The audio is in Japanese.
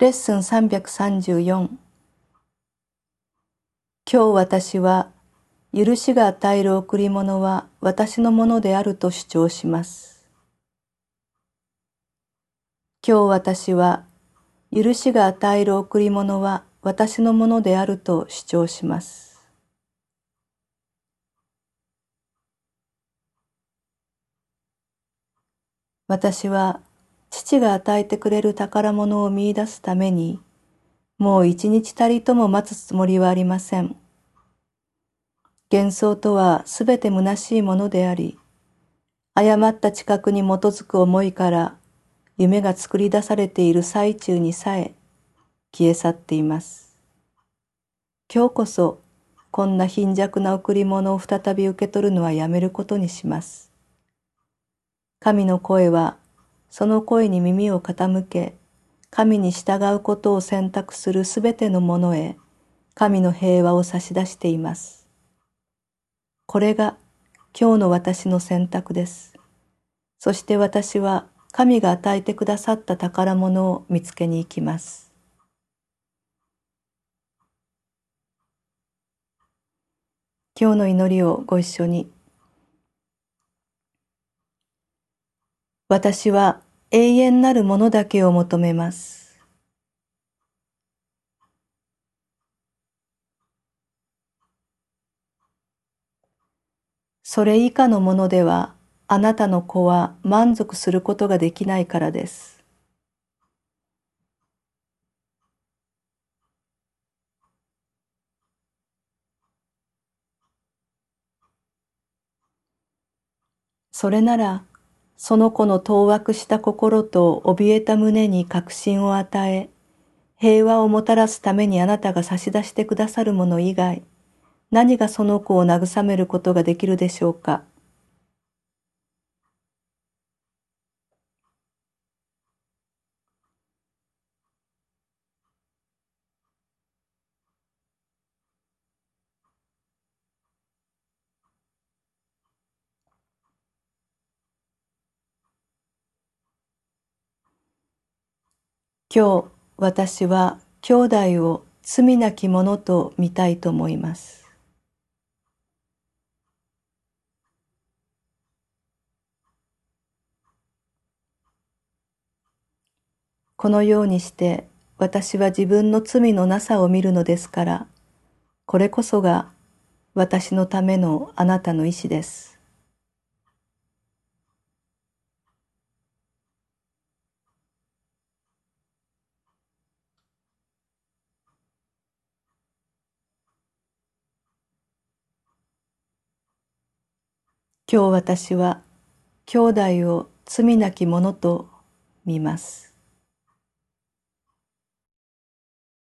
レッスン334今日私は許しが与える贈り物は私のものであると主張します。今日私は許しが与える贈り物は私のものであると主張します。私は父が与えてくれる宝物を見出すために、もう一日たりとも待つつもりはありません。幻想とはすべて虚しいものであり、誤った知覚に基づく思いから夢が作り出されている最中にさえ消え去っています。今日こそこんな貧弱な贈り物を再び受け取るのはやめることにします。神の声はその声に耳を傾け、神に従うことを選択するすべてのものへ、神の平和を差し出しています。これが今日の私の選択です。そして私は神が与えてくださった宝物を見つけに行きます。今日の祈りをご一緒に。私は永遠なるものだけを求めます。それ以下のものではあなたの子は満足することができないからです。それならその子の当惑した心と怯えた胸に確信を与え、平和をもたらすためにあなたが差し出してくださるもの以外、何がその子を慰めることができるでしょうか？今日私は兄弟を罪なき者と見たいと思います。このようにして私は自分の罪のなさを見るのですから、これこそが私のためのあなたの意志です。今日私は兄弟を罪なき者と見ます。